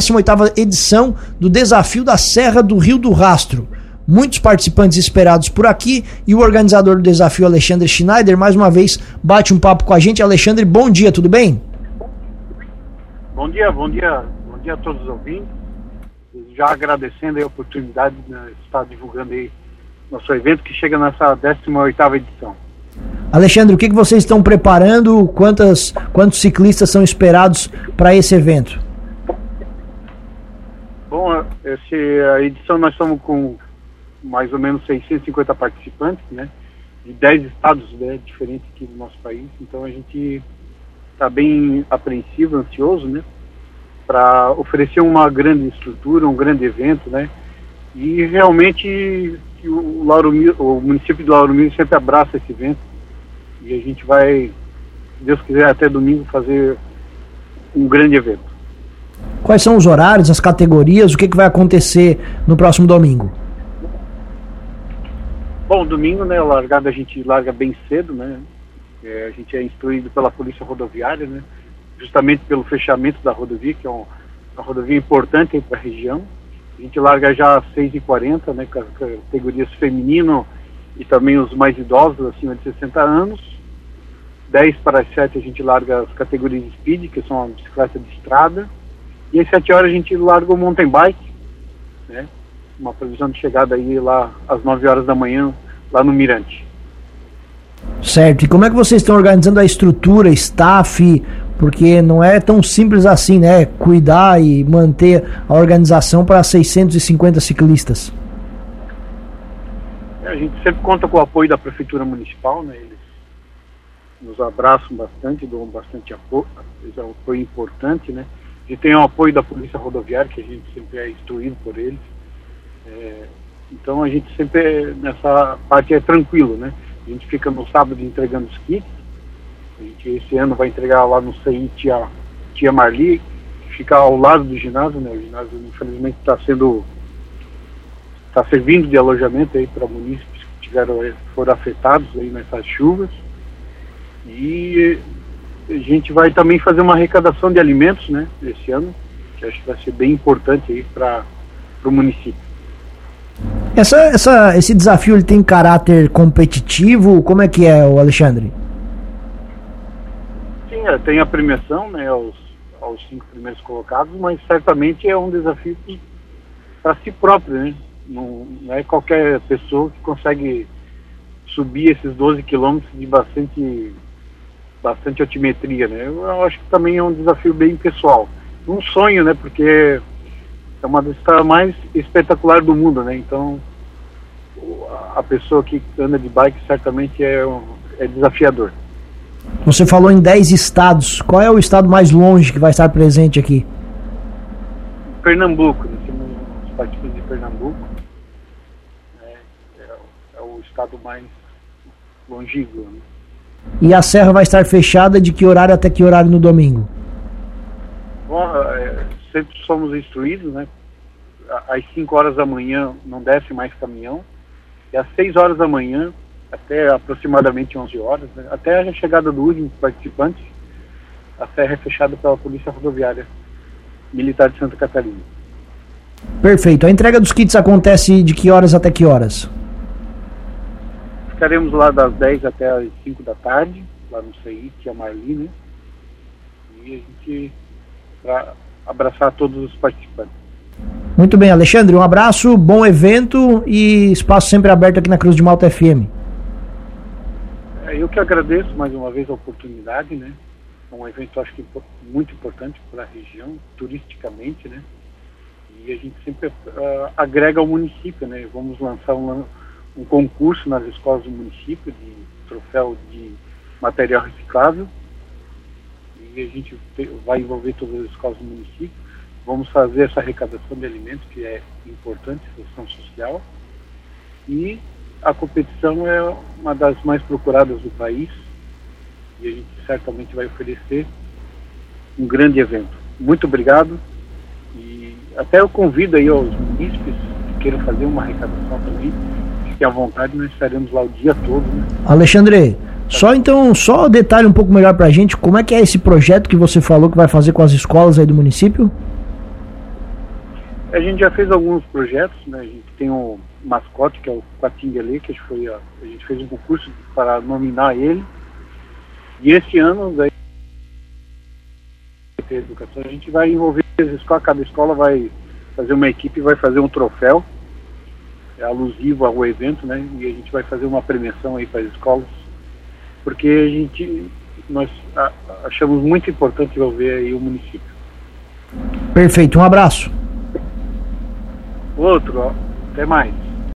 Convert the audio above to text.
18ª edição do Desafio da Serra do Rio do Rastro. Muitos participantes esperados por aqui e o organizador do desafio, Alexandre Schneider, mais uma vez bate um papo com a gente. Alexandre, bom dia, tudo bem? Bom dia, bom dia, bom dia a todos os ouvintes. Já agradecendo a oportunidade de estar divulgando aí nosso evento que chega nessa 18ª edição. Alexandre, o que, que vocês estão preparando? Quantas, quantos ciclistas são esperados para esse evento? Bom, esse, a edição nós estamos com mais ou menos 650 participantes, né? De 10 estados né, diferentes aqui do nosso país. Então a gente está bem apreensivo, ansioso, né? Para oferecer uma grande estrutura, um grande evento, né? E realmente o, Lauro, o município do Lauro Mil sempre abraça esse evento e a gente vai, se Deus quiser, até domingo fazer um grande evento. Quais são os horários, as categorias, o que, que vai acontecer no próximo domingo? Bom, domingo, né, a largada a gente larga bem cedo, né, é, a gente é instruído pela Polícia Rodoviária, né, justamente pelo fechamento da rodovia, que é um, uma rodovia importante para a região. A gente larga já às 6h40, né, com as categorias feminino, e também os mais idosos, acima de 60 anos. 10 para as 7 a gente larga as categorias speed, que são a bicicleta de estrada. E às 7 horas a gente larga o mountain bike, né? Uma previsão de chegada aí lá às 9 horas da manhã, lá no Mirante. Certo. E como é que vocês estão organizando a estrutura, staff? Porque não é tão simples assim, né? Cuidar e manter a organização para 650 ciclistas a gente sempre conta com o apoio da Prefeitura Municipal, né? Eles nos abraçam bastante, dão bastante apoio, é um apoio importante, né? Gente tem o apoio da Polícia Rodoviária, que a gente sempre é instruído por eles. É, então a gente sempre, nessa parte é tranquilo, né? A gente fica no sábado entregando os kits. A gente esse ano vai entregar lá no CI Tia, Tia Marli, que fica ao lado do ginásio, né? O ginásio infelizmente está sendo está servindo de alojamento aí para munícipes que tiveram, foram afetados aí nessas chuvas. E a gente vai também fazer uma arrecadação de alimentos, né, esse ano, que acho que vai ser bem importante aí para o município. Essa, essa, esse desafio ele tem caráter competitivo? Como é que é, o Alexandre? Sim, é, tem a premiação, né, aos, aos cinco primeiros colocados, mas certamente é um desafio para si próprio, né? Não, não, é qualquer pessoa que consegue subir esses 12 quilômetros de bastante, bastante altimetria, né? Eu acho que também é um desafio bem pessoal. Um sonho, né? Porque é uma das estradas mais espetaculares do mundo, né? Então, a pessoa que anda de bike certamente é, é desafiador. Você falou em 10 estados. Qual é o estado mais longe que vai estar presente aqui? Pernambuco. Nós temos os partidos de Pernambuco estado mais longínquo. Né? E a serra vai estar fechada de que horário até que horário no domingo? Bom, é, sempre somos instruídos, né? Às 5 horas da manhã não desce mais caminhão, e às 6 horas da manhã, até aproximadamente 11 horas, né? até a chegada do último participante, a serra é fechada pela Polícia Rodoviária Militar de Santa Catarina. Perfeito. A entrega dos kits acontece de que horas até que horas? Ficaremos lá das 10 até as 5 da tarde, lá no CI, que é a Marli, né? E a gente para abraçar todos os participantes. Muito bem, Alexandre, um abraço, bom evento e espaço sempre aberto aqui na Cruz de Malta FM. É, eu que agradeço mais uma vez a oportunidade, né? É um evento, acho que muito importante para a região, turisticamente, né? E a gente sempre uh, agrega ao município, né? Vamos lançar um, um concurso nas escolas do município de troféu de material reciclável e a gente vai envolver todas as escolas do município. Vamos fazer essa arrecadação de alimentos, que é importante, questão social. E a competição é uma das mais procuradas do país e a gente certamente vai oferecer um grande evento. Muito obrigado e até eu convido aí aos munícipes que queiram fazer uma arrecadação também fiquem à vontade, nós estaremos lá o dia todo. Né? Alexandre, só então, só detalhe um pouco melhor pra gente, como é que é esse projeto que você falou que vai fazer com as escolas aí do município? A gente já fez alguns projetos, né? A gente tem um mascote, que é o Quatinguele, que foi a, a gente fez um concurso para nominar ele. E esse ano, daí, educação, a gente vai envolver as escolas, cada escola vai fazer uma equipe, vai fazer um troféu é alusivo ao evento, né? E a gente vai fazer uma premiação aí para as escolas, porque a gente nós achamos muito importante envolver aí o município. Perfeito, um abraço. Outro, ó. até mais.